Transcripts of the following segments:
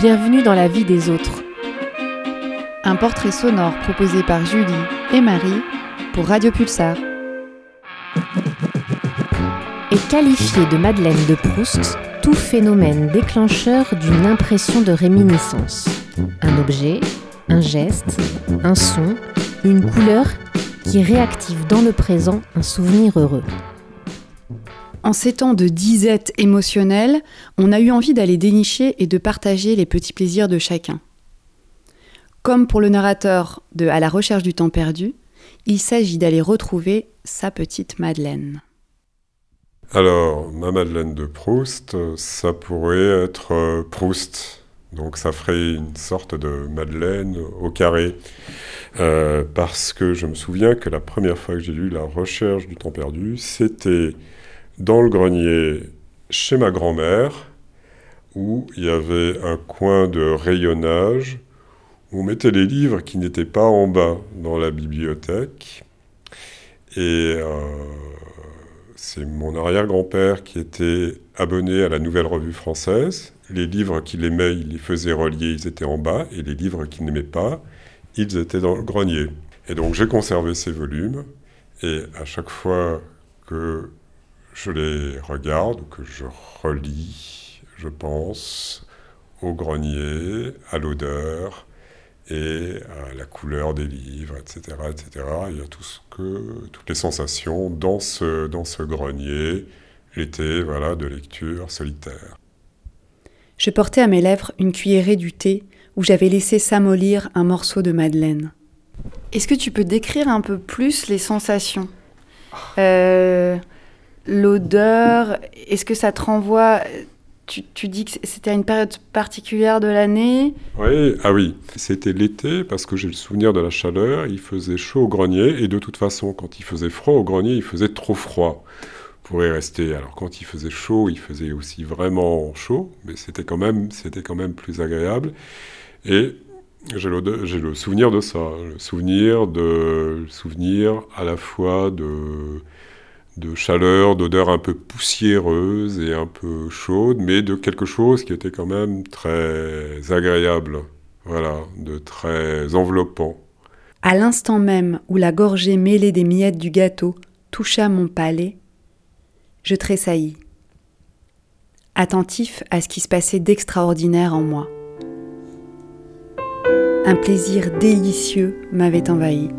Bienvenue dans la vie des autres. Un portrait sonore proposé par Julie et Marie pour Radio Pulsar. Est qualifié de Madeleine de Proust tout phénomène déclencheur d'une impression de réminiscence. Un objet, un geste, un son, une couleur qui réactive dans le présent un souvenir heureux. En ces temps de disette émotionnelle, on a eu envie d'aller dénicher et de partager les petits plaisirs de chacun. Comme pour le narrateur de À la recherche du temps perdu, il s'agit d'aller retrouver sa petite Madeleine. Alors, ma Madeleine de Proust, ça pourrait être euh, Proust. Donc ça ferait une sorte de Madeleine au carré. Euh, parce que je me souviens que la première fois que j'ai lu La recherche du temps perdu, c'était dans le grenier chez ma grand-mère, où il y avait un coin de rayonnage, où on mettait les livres qui n'étaient pas en bas dans la bibliothèque. Et euh, c'est mon arrière-grand-père qui était abonné à la Nouvelle Revue Française. Les livres qu'il aimait, il les faisait relier, ils étaient en bas, et les livres qu'il n'aimait pas, ils étaient dans le grenier. Et donc j'ai conservé ces volumes, et à chaque fois que je les regarde, que je relis, je pense au grenier, à l'odeur et à la couleur des livres, etc., etc. Il y a tout ce que, toutes les sensations dans ce, dans ce grenier, l'été, voilà, de lecture solitaire. Je portais à mes lèvres une cuillerée du thé où j'avais laissé s'amollir un morceau de madeleine. Est-ce que tu peux décrire un peu plus les sensations? Euh, l'odeur, est-ce que ça te renvoie tu, dis que c'était à une période particulière de l'année? Oui, ah oui, c'était l'été parce que j'ai le souvenir de la chaleur, il faisait chaud au grenier et de toute façon quand il faisait froid au grenier, il faisait trop froid pour y rester. Alors quand il faisait chaud, il faisait aussi vraiment chaud, mais c'était quand même quand même plus agréable et j'ai le souvenir de ça, souvenir de le souvenir à la fois de de chaleur, d'odeur un peu poussiéreuse et un peu chaude, mais de quelque chose qui était quand même très agréable, voilà, de très enveloppant. À l'instant même où la gorgée mêlée des miettes du gâteau toucha mon palais, je tressaillis, attentif à ce qui se passait d'extraordinaire en moi. Un plaisir délicieux m'avait envahi.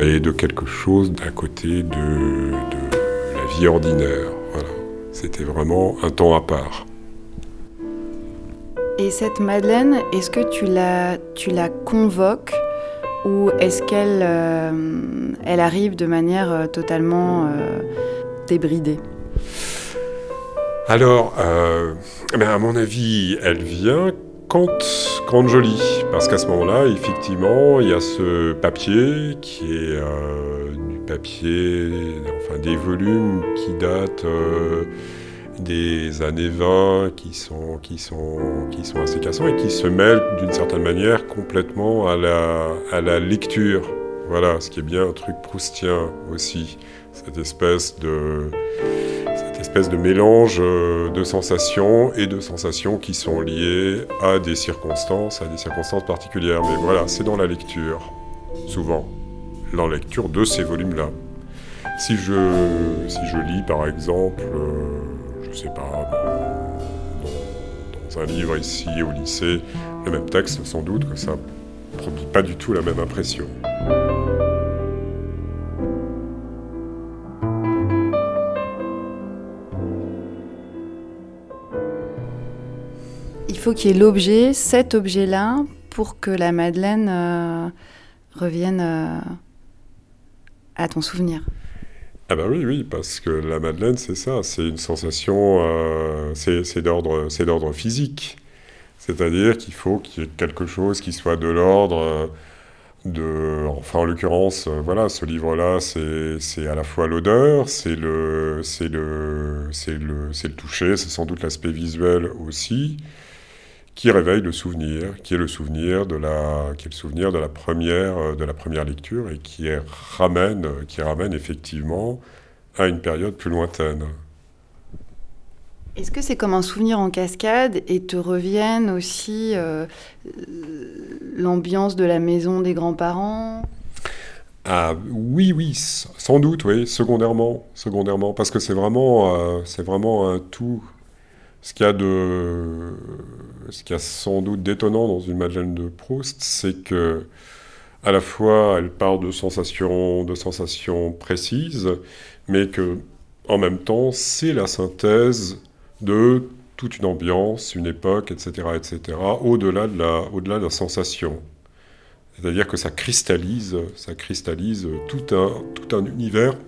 Et de quelque chose à côté de, la vie ordinaire. Voilà. C'était vraiment un temps à part. Et cette Madeleine, est-ce que tu la, tu la convoques ou est-ce qu'elle euh, elle arrive de manière euh, totalement euh, débridée? Alors, eh à mon avis, elle vient quand, quand joli, parce qu'à ce moment-là, effectivement, il y a ce papier qui est euh, du papier, enfin des volumes qui datent euh, des années 20, qui sont, qui, sont, qui sont assez cassants et qui se mêlent d'une certaine manière complètement à la, à la lecture. Voilà, ce qui est bien un truc proustien aussi, cette espèce de de mélange euh, de sensations et de sensations qui sont liées à des circonstances, à des circonstances particulières. Mais voilà, c'est dans la lecture, souvent, dans la lecture de ces volumes-là. Si je, si je lis par exemple, euh, je sais pas, dans, dans, un livre ici au lycée, le même texte, sans doute que ça ne produit pas du tout la même impression. Faut qu'il y ait l'objet, cet objet-là, pour que la Madeleine euh, revienne euh, à ton souvenir. Ah ben oui, oui, parce que la Madeleine, c'est ça, c'est une sensation, euh, c'est d'ordre physique. C'est-à-dire qu'il faut qu'il y ait quelque chose qui soit de l'ordre de... Enfin, en l'occurrence, voilà, ce livre-là, c'est à la fois l'odeur, c'est le, le, le, le toucher, c'est sans doute l'aspect visuel aussi qui réveille le souvenir, qui est le souvenir de la, qui est le souvenir de la première, euh, de la première lecture et qui ramène, qui ramène effectivement à une période plus lointaine. Est-ce que c'est comme un souvenir en cascade et te reviennent aussi euh, l'ambiance de la maison des grands-parents? Ah oui, oui, sans doute, oui, secondairement, secondairement, parce que c'est vraiment, euh, c'est vraiment un tout. Ce qu'il y a de, ce qu'il y a sans doute d'étonnant dans une Madeleine de Proust, c'est que à la fois elle part de sensations, de sensations précises, mais que en même temps c'est la synthèse de toute une ambiance, une époque, etc., etc., au-delà de la, au-delà sensation. C'est-à-dire que ça cristallise, ça cristallise tout un, tout un univers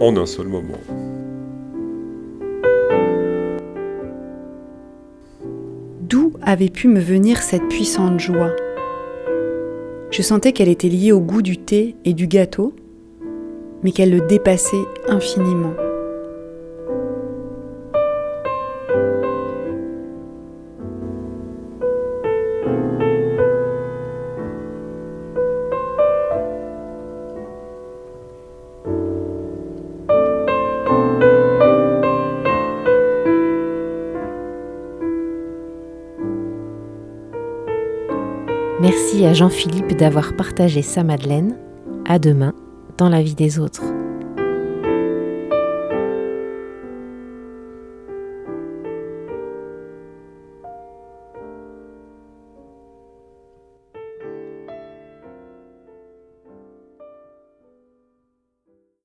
en un seul moment. Avait pu me venir cette puissante joie Je sentais qu'elle était liée au goût du thé et du gâteau, mais qu'elle le dépassait infiniment. Merci à Jean-Philippe d'avoir partagé sa Madeleine. À demain dans la vie des autres.